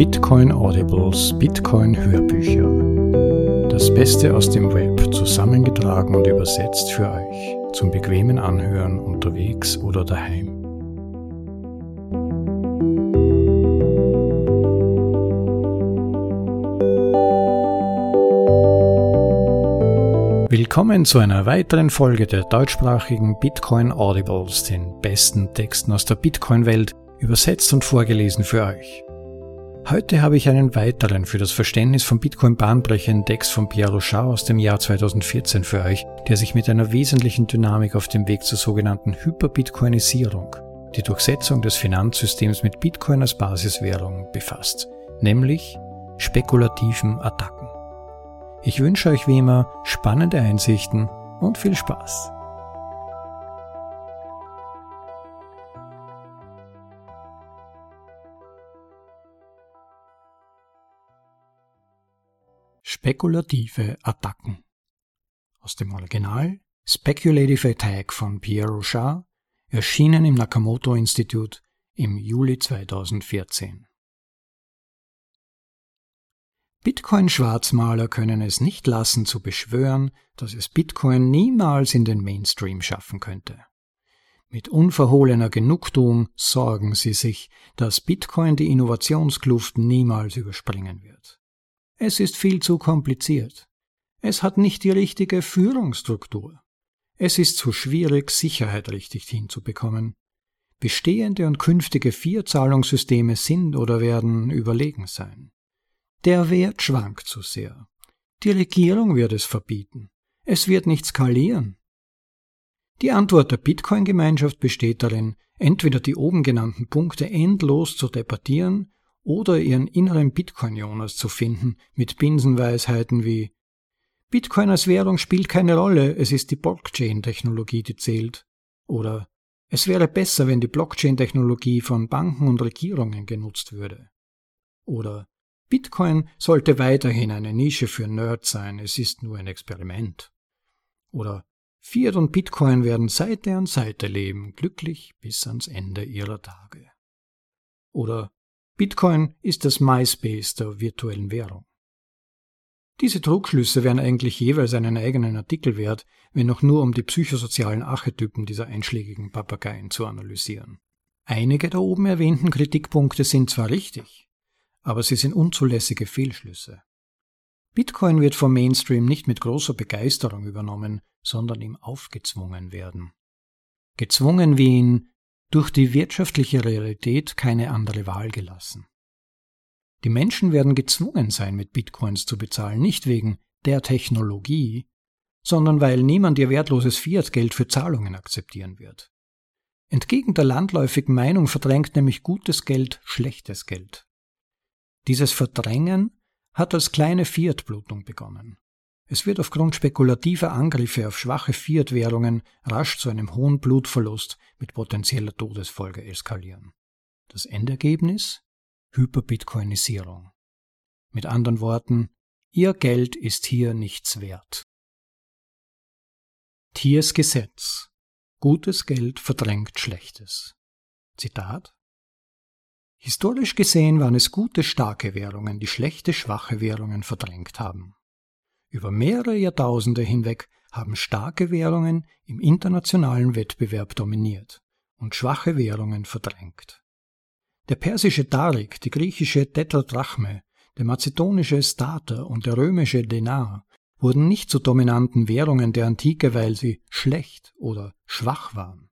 Bitcoin Audibles, Bitcoin Hörbücher. Das Beste aus dem Web zusammengetragen und übersetzt für euch zum bequemen Anhören unterwegs oder daheim. Willkommen zu einer weiteren Folge der deutschsprachigen Bitcoin Audibles, den besten Texten aus der Bitcoin-Welt, übersetzt und vorgelesen für euch. Heute habe ich einen weiteren für das Verständnis von Bitcoin bahnbrechenden Text von Pierre Rochard aus dem Jahr 2014 für euch, der sich mit einer wesentlichen Dynamik auf dem Weg zur sogenannten Hyperbitcoinisierung, die Durchsetzung des Finanzsystems mit Bitcoin als Basiswährung befasst, nämlich spekulativen Attacken. Ich wünsche euch wie immer spannende Einsichten und viel Spaß. Spekulative Attacken. Aus dem Original Speculative Attack von Pierre Rochard, erschienen im Nakamoto Institute im Juli 2014. Bitcoin-Schwarzmaler können es nicht lassen zu beschwören, dass es Bitcoin niemals in den Mainstream schaffen könnte. Mit unverhohlener Genugtuung sorgen sie sich, dass Bitcoin die Innovationskluft niemals überspringen wird. Es ist viel zu kompliziert. Es hat nicht die richtige Führungsstruktur. Es ist zu schwierig, Sicherheit richtig hinzubekommen. Bestehende und künftige Vier-Zahlungssysteme sind oder werden überlegen sein. Der Wert schwankt zu sehr. Die Regierung wird es verbieten. Es wird nicht skalieren. Die Antwort der Bitcoin-Gemeinschaft besteht darin, entweder die oben genannten Punkte endlos zu debattieren oder ihren inneren Bitcoin-Jonas zu finden mit Binsenweisheiten wie Bitcoin als Währung spielt keine Rolle, es ist die Blockchain-Technologie, die zählt. Oder es wäre besser, wenn die Blockchain-Technologie von Banken und Regierungen genutzt würde. Oder Bitcoin sollte weiterhin eine Nische für Nerds sein, es ist nur ein Experiment. Oder Fiat und Bitcoin werden Seite an Seite leben, glücklich bis ans Ende ihrer Tage. Oder Bitcoin ist das MySpace der virtuellen Währung. Diese Trugschlüsse wären eigentlich jeweils einen eigenen Artikel wert, wenn auch nur um die psychosozialen Archetypen dieser einschlägigen Papageien zu analysieren. Einige der oben erwähnten Kritikpunkte sind zwar richtig, aber sie sind unzulässige Fehlschlüsse. Bitcoin wird vom Mainstream nicht mit großer Begeisterung übernommen, sondern ihm aufgezwungen werden. Gezwungen wie ihn durch die wirtschaftliche Realität keine andere Wahl gelassen. Die Menschen werden gezwungen sein, mit Bitcoins zu bezahlen, nicht wegen der Technologie, sondern weil niemand ihr wertloses Fiat-Geld für Zahlungen akzeptieren wird. Entgegen der landläufigen Meinung verdrängt nämlich gutes Geld schlechtes Geld. Dieses Verdrängen hat als kleine Fiat-Blutung begonnen. Es wird aufgrund spekulativer Angriffe auf schwache Fiat-Währungen rasch zu einem hohen Blutverlust mit potenzieller Todesfolge eskalieren. Das Endergebnis? Hyperbitcoinisierung. Mit anderen Worten, Ihr Geld ist hier nichts wert. Tiers Gesetz. Gutes Geld verdrängt Schlechtes. Zitat Historisch gesehen waren es gute, starke Währungen, die schlechte, schwache Währungen verdrängt haben. Über mehrere Jahrtausende hinweg haben starke Währungen im internationalen Wettbewerb dominiert und schwache Währungen verdrängt. Der persische Darik, die griechische Tetradrachme, der mazedonische Stater und der römische Denar wurden nicht zu dominanten Währungen der Antike, weil sie schlecht oder schwach waren.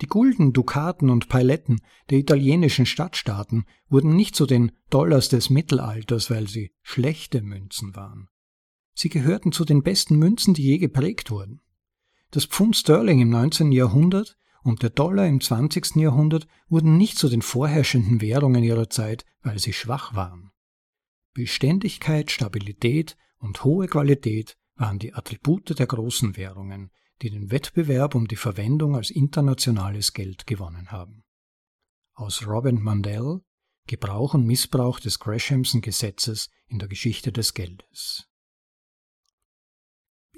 Die Gulden, Dukaten und Pailetten der italienischen Stadtstaaten wurden nicht zu den Dollars des Mittelalters, weil sie schlechte Münzen waren. Sie gehörten zu den besten Münzen, die je geprägt wurden. Das Pfund Sterling im 19. Jahrhundert und der Dollar im 20. Jahrhundert wurden nicht zu den vorherrschenden Währungen ihrer Zeit, weil sie schwach waren. Beständigkeit, Stabilität und hohe Qualität waren die Attribute der großen Währungen, die den Wettbewerb um die Verwendung als internationales Geld gewonnen haben. Aus Robin Mandel Gebrauch und Missbrauch des Greshamson Gesetzes in der Geschichte des Geldes.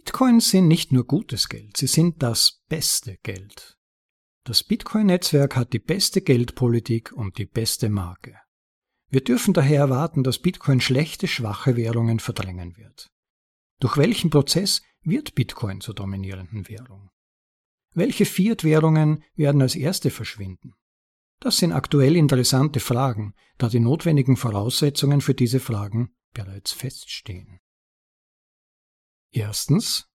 Bitcoins sind nicht nur gutes Geld, sie sind das beste Geld. Das Bitcoin-Netzwerk hat die beste Geldpolitik und die beste Marke. Wir dürfen daher erwarten, dass Bitcoin schlechte, schwache Währungen verdrängen wird. Durch welchen Prozess wird Bitcoin zur dominierenden Währung? Welche Fiat-Währungen werden als erste verschwinden? Das sind aktuell interessante Fragen, da die notwendigen Voraussetzungen für diese Fragen bereits feststehen. Erstens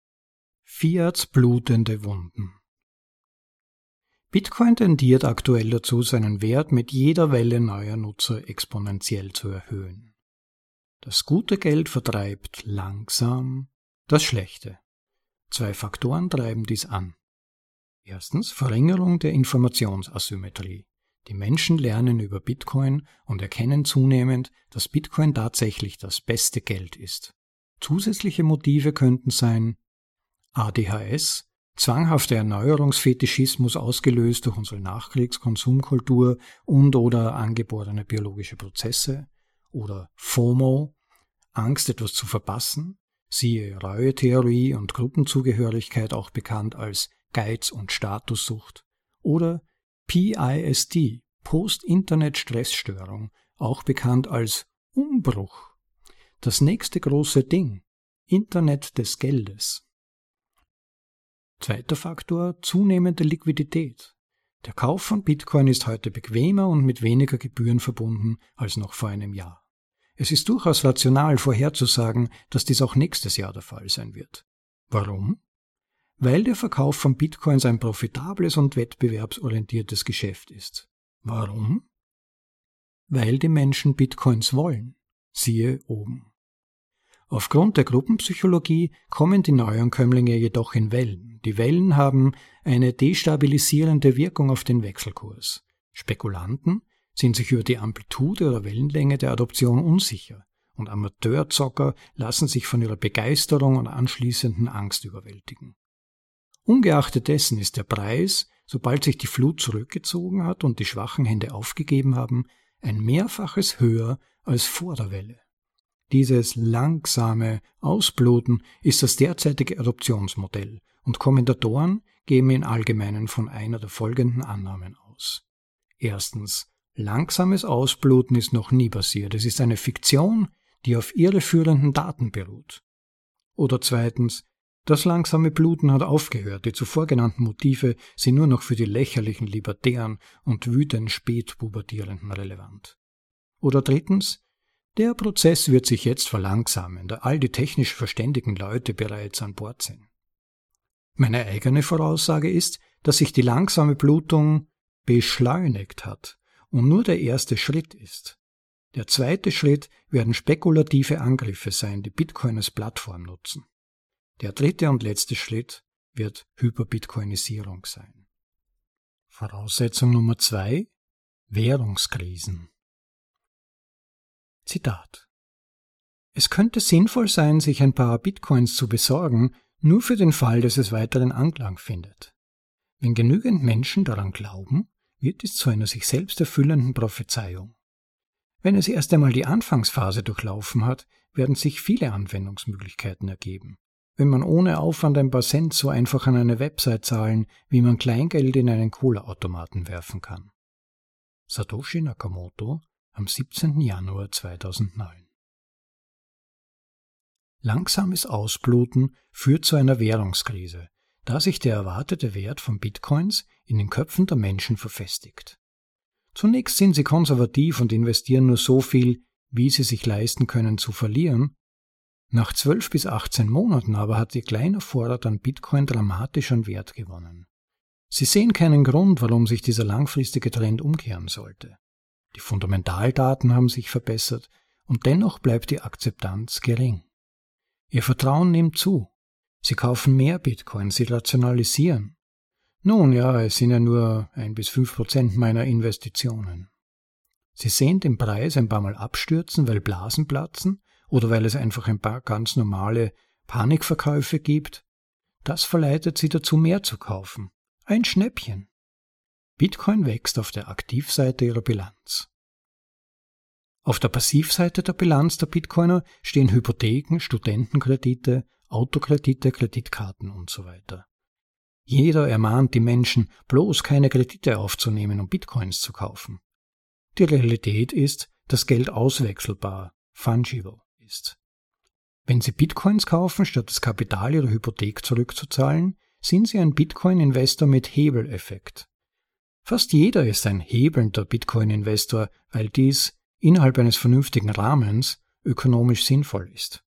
Fiats blutende Wunden. Bitcoin tendiert aktuell dazu, seinen Wert mit jeder Welle neuer Nutzer exponentiell zu erhöhen. Das gute Geld vertreibt langsam das Schlechte. Zwei Faktoren treiben dies an. Erstens Verringerung der Informationsasymmetrie. Die Menschen lernen über Bitcoin und erkennen zunehmend, dass Bitcoin tatsächlich das beste Geld ist. Zusätzliche Motive könnten sein ADHS, zwanghafter Erneuerungsfetischismus ausgelöst durch unsere Nachkriegskonsumkultur und oder angeborene biologische Prozesse oder FOMO, Angst etwas zu verpassen, siehe Reue-Theorie und Gruppenzugehörigkeit auch bekannt als Geiz- und Statussucht oder PISD, Post-Internet-Stressstörung, auch bekannt als Umbruch. Das nächste große Ding, Internet des Geldes. Zweiter Faktor, zunehmende Liquidität. Der Kauf von Bitcoin ist heute bequemer und mit weniger Gebühren verbunden als noch vor einem Jahr. Es ist durchaus rational vorherzusagen, dass dies auch nächstes Jahr der Fall sein wird. Warum? weil der Verkauf von Bitcoins ein profitables und wettbewerbsorientiertes Geschäft ist. Warum? Weil die Menschen Bitcoins wollen. Siehe oben. Aufgrund der Gruppenpsychologie kommen die Neuankömmlinge jedoch in Wellen. Die Wellen haben eine destabilisierende Wirkung auf den Wechselkurs. Spekulanten sind sich über die Amplitude oder Wellenlänge der Adoption unsicher und Amateurzocker lassen sich von ihrer Begeisterung und anschließenden Angst überwältigen. Ungeachtet dessen ist der Preis, sobald sich die Flut zurückgezogen hat und die schwachen Hände aufgegeben haben, ein Mehrfaches höher als vor der Welle. Dieses langsame Ausbluten ist das derzeitige Adoptionsmodell und Kommentatoren gehen im Allgemeinen von einer der folgenden Annahmen aus. Erstens, langsames Ausbluten ist noch nie passiert. Es ist eine Fiktion, die auf irreführenden Daten beruht. Oder zweitens, das langsame Bluten hat aufgehört, die zuvor genannten Motive sind nur noch für die lächerlichen Libertären und wütend Spätpubertierenden relevant. Oder drittens, der Prozess wird sich jetzt verlangsamen, da all die technisch verständigen Leute bereits an Bord sind. Meine eigene Voraussage ist, dass sich die langsame Blutung beschleunigt hat und nur der erste Schritt ist. Der zweite Schritt werden spekulative Angriffe sein, die Bitcoin als Plattform nutzen. Der dritte und letzte Schritt wird Hyperbitcoinisierung sein. Voraussetzung Nummer zwei Währungskrisen. Zitat Es könnte sinnvoll sein, sich ein paar Bitcoins zu besorgen, nur für den Fall, dass es weiteren Anklang findet. Wenn genügend Menschen daran glauben, wird es zu einer sich selbst erfüllenden Prophezeiung. Wenn es erst einmal die Anfangsphase durchlaufen hat, werden sich viele Anwendungsmöglichkeiten ergeben wenn man ohne Aufwand ein paar Cent so einfach an eine Website zahlen, wie man Kleingeld in einen Cola-Automaten werfen kann. Satoshi Nakamoto am 17. Januar 2009 Langsames Ausbluten führt zu einer Währungskrise, da sich der erwartete Wert von Bitcoins in den Köpfen der Menschen verfestigt. Zunächst sind sie konservativ und investieren nur so viel, wie sie sich leisten können zu verlieren, nach 12 bis 18 Monaten aber hat ihr kleiner Vorrat an Bitcoin dramatisch an Wert gewonnen. Sie sehen keinen Grund, warum sich dieser langfristige Trend umkehren sollte. Die Fundamentaldaten haben sich verbessert und dennoch bleibt die Akzeptanz gering. Ihr Vertrauen nimmt zu. Sie kaufen mehr Bitcoin, sie rationalisieren. Nun ja, es sind ja nur ein bis fünf Prozent meiner Investitionen. Sie sehen den Preis ein paar Mal abstürzen, weil Blasen platzen oder weil es einfach ein paar ganz normale Panikverkäufe gibt, das verleitet sie dazu, mehr zu kaufen. Ein Schnäppchen. Bitcoin wächst auf der Aktivseite ihrer Bilanz. Auf der Passivseite der Bilanz der Bitcoiner stehen Hypotheken, Studentenkredite, Autokredite, Kreditkarten und so weiter. Jeder ermahnt die Menschen, bloß keine Kredite aufzunehmen, um Bitcoins zu kaufen. Die Realität ist, dass Geld auswechselbar, fungible ist. Wenn Sie Bitcoins kaufen, statt das Kapital Ihrer Hypothek zurückzuzahlen, sind Sie ein Bitcoin-Investor mit Hebeleffekt. Fast jeder ist ein hebelnder Bitcoin-Investor, weil dies innerhalb eines vernünftigen Rahmens ökonomisch sinnvoll ist.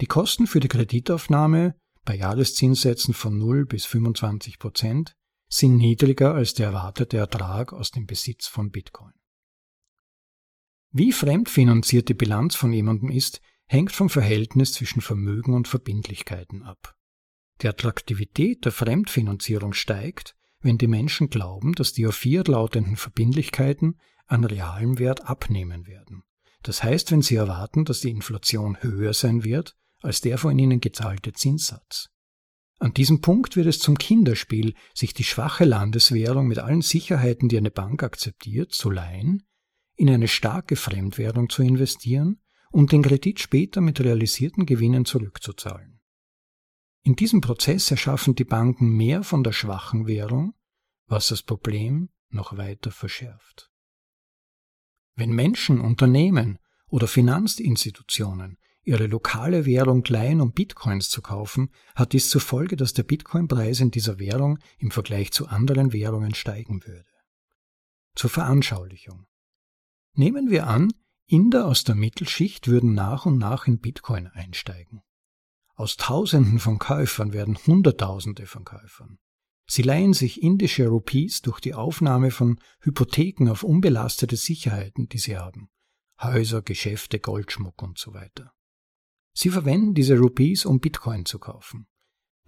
Die Kosten für die Kreditaufnahme bei Jahreszinssätzen von 0 bis 25 Prozent sind niedriger als der erwartete Ertrag aus dem Besitz von Bitcoin. Wie fremdfinanziert die Bilanz von jemandem ist, hängt vom Verhältnis zwischen Vermögen und Verbindlichkeiten ab. Die Attraktivität der Fremdfinanzierung steigt, wenn die Menschen glauben, dass die auf Fiat lautenden Verbindlichkeiten an realem Wert abnehmen werden. Das heißt, wenn sie erwarten, dass die Inflation höher sein wird als der von ihnen gezahlte Zinssatz. An diesem Punkt wird es zum Kinderspiel, sich die schwache Landeswährung mit allen Sicherheiten, die eine Bank akzeptiert, zu leihen, in eine starke Fremdwährung zu investieren und den Kredit später mit realisierten Gewinnen zurückzuzahlen. In diesem Prozess erschaffen die Banken mehr von der schwachen Währung, was das Problem noch weiter verschärft. Wenn Menschen, Unternehmen oder Finanzinstitutionen ihre lokale Währung leihen, um Bitcoins zu kaufen, hat dies zur Folge, dass der Bitcoin-Preis in dieser Währung im Vergleich zu anderen Währungen steigen würde. Zur Veranschaulichung. Nehmen wir an, Inder aus der Mittelschicht würden nach und nach in Bitcoin einsteigen. Aus Tausenden von Käufern werden Hunderttausende von Käufern. Sie leihen sich indische Rupees durch die Aufnahme von Hypotheken auf unbelastete Sicherheiten, die sie haben. Häuser, Geschäfte, Goldschmuck und so weiter. Sie verwenden diese Rupees, um Bitcoin zu kaufen.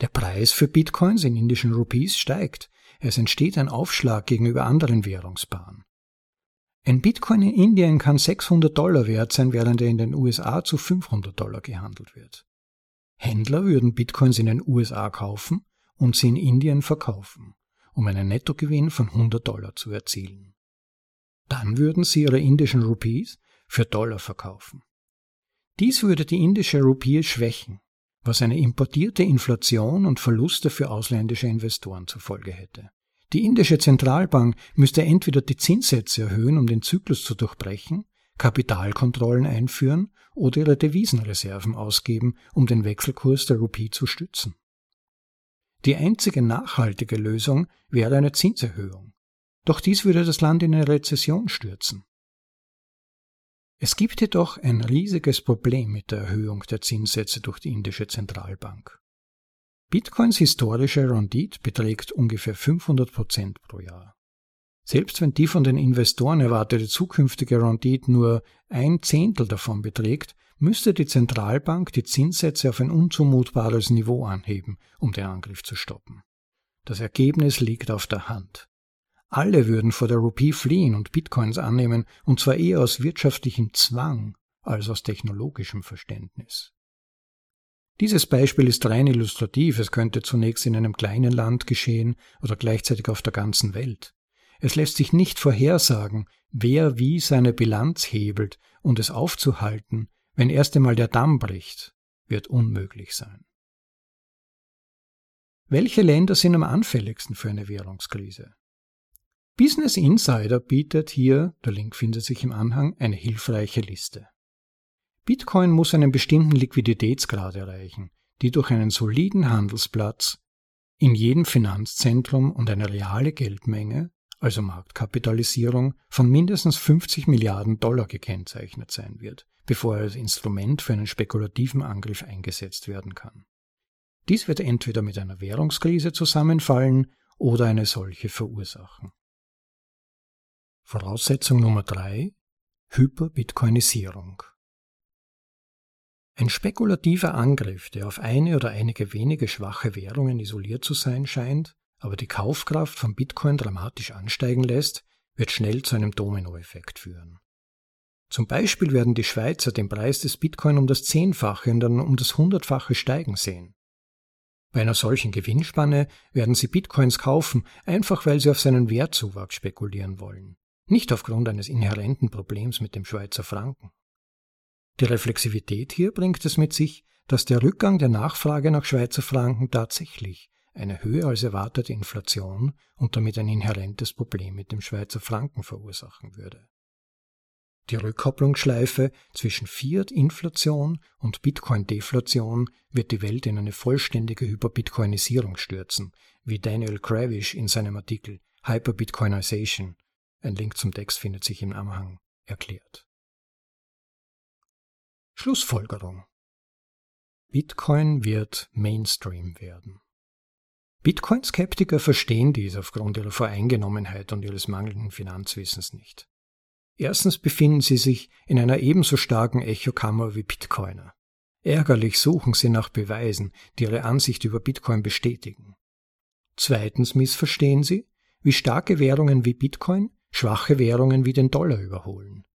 Der Preis für Bitcoins in indischen Rupees steigt. Es entsteht ein Aufschlag gegenüber anderen Währungspaaren. Ein Bitcoin in Indien kann 600 Dollar wert sein, während er in den USA zu 500 Dollar gehandelt wird. Händler würden Bitcoins in den USA kaufen und sie in Indien verkaufen, um einen Nettogewinn von 100 Dollar zu erzielen. Dann würden sie ihre indischen Rupees für Dollar verkaufen. Dies würde die indische Rupie schwächen, was eine importierte Inflation und Verluste für ausländische Investoren zur Folge hätte. Die indische Zentralbank müsste entweder die Zinssätze erhöhen, um den Zyklus zu durchbrechen, Kapitalkontrollen einführen oder ihre Devisenreserven ausgeben, um den Wechselkurs der Rupie zu stützen. Die einzige nachhaltige Lösung wäre eine Zinserhöhung. Doch dies würde das Land in eine Rezession stürzen. Es gibt jedoch ein riesiges Problem mit der Erhöhung der Zinssätze durch die indische Zentralbank. Bitcoins historische Rendite beträgt ungefähr 500 Prozent pro Jahr. Selbst wenn die von den Investoren erwartete zukünftige Rendite nur ein Zehntel davon beträgt, müsste die Zentralbank die Zinssätze auf ein unzumutbares Niveau anheben, um den Angriff zu stoppen. Das Ergebnis liegt auf der Hand. Alle würden vor der Rupie fliehen und Bitcoins annehmen, und zwar eher aus wirtschaftlichem Zwang als aus technologischem Verständnis. Dieses Beispiel ist rein illustrativ, es könnte zunächst in einem kleinen Land geschehen oder gleichzeitig auf der ganzen Welt. Es lässt sich nicht vorhersagen, wer wie seine Bilanz hebelt, und es aufzuhalten, wenn erst einmal der Damm bricht, wird unmöglich sein. Welche Länder sind am anfälligsten für eine Währungskrise? Business Insider bietet hier, der Link findet sich im Anhang, eine hilfreiche Liste. Bitcoin muss einen bestimmten Liquiditätsgrad erreichen, die durch einen soliden Handelsplatz in jedem Finanzzentrum und eine reale Geldmenge, also Marktkapitalisierung, von mindestens 50 Milliarden Dollar gekennzeichnet sein wird, bevor er als Instrument für einen spekulativen Angriff eingesetzt werden kann. Dies wird entweder mit einer Währungskrise zusammenfallen oder eine solche verursachen. Voraussetzung Nummer drei Hyperbitcoinisierung. Ein spekulativer Angriff, der auf eine oder einige wenige schwache Währungen isoliert zu sein scheint, aber die Kaufkraft von Bitcoin dramatisch ansteigen lässt, wird schnell zu einem Dominoeffekt führen. Zum Beispiel werden die Schweizer den Preis des Bitcoin um das Zehnfache und dann um das Hundertfache steigen sehen. Bei einer solchen Gewinnspanne werden sie Bitcoins kaufen, einfach weil sie auf seinen Wertzuwachs spekulieren wollen nicht aufgrund eines inhärenten Problems mit dem Schweizer Franken. Die Reflexivität hier bringt es mit sich, dass der Rückgang der Nachfrage nach Schweizer Franken tatsächlich eine höher als erwartete Inflation und damit ein inhärentes Problem mit dem Schweizer Franken verursachen würde. Die Rückkopplungsschleife zwischen Fiat-Inflation und Bitcoin-Deflation wird die Welt in eine vollständige Hyperbitcoinisierung stürzen, wie Daniel Kravish in seinem Artikel Hyperbitcoinization, ein Link zum Text findet sich im Anhang, erklärt. Schlussfolgerung Bitcoin wird Mainstream werden. Bitcoin-Skeptiker verstehen dies aufgrund ihrer Voreingenommenheit und ihres mangelnden Finanzwissens nicht. Erstens befinden sie sich in einer ebenso starken Echokammer wie Bitcoiner. Ärgerlich suchen sie nach Beweisen, die ihre Ansicht über Bitcoin bestätigen. Zweitens missverstehen sie, wie starke Währungen wie Bitcoin schwache Währungen wie den Dollar überholen.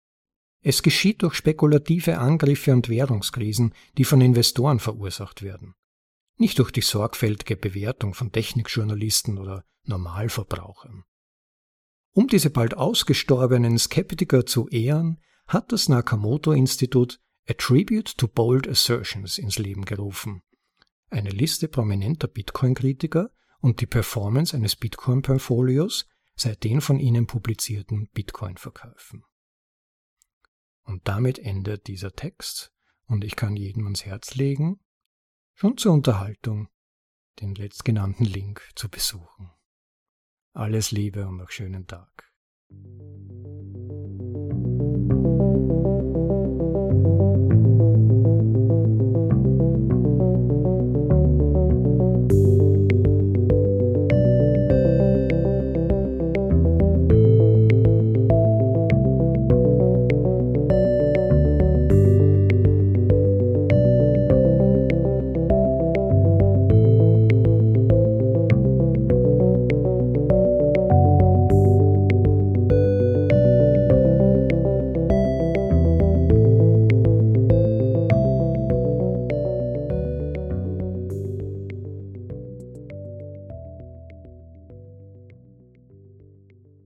Es geschieht durch spekulative Angriffe und Währungskrisen, die von Investoren verursacht werden, nicht durch die sorgfältige Bewertung von Technikjournalisten oder Normalverbrauchern. Um diese bald ausgestorbenen Skeptiker zu ehren, hat das Nakamoto-Institut A Tribute to Bold Assertions ins Leben gerufen. Eine Liste prominenter Bitcoin-Kritiker und die Performance eines Bitcoin-Portfolios seit den von ihnen publizierten Bitcoin-Verkäufen. Und damit endet dieser Text und ich kann jedem ans Herz legen, schon zur Unterhaltung den letztgenannten Link zu besuchen. Alles Liebe und noch schönen Tag.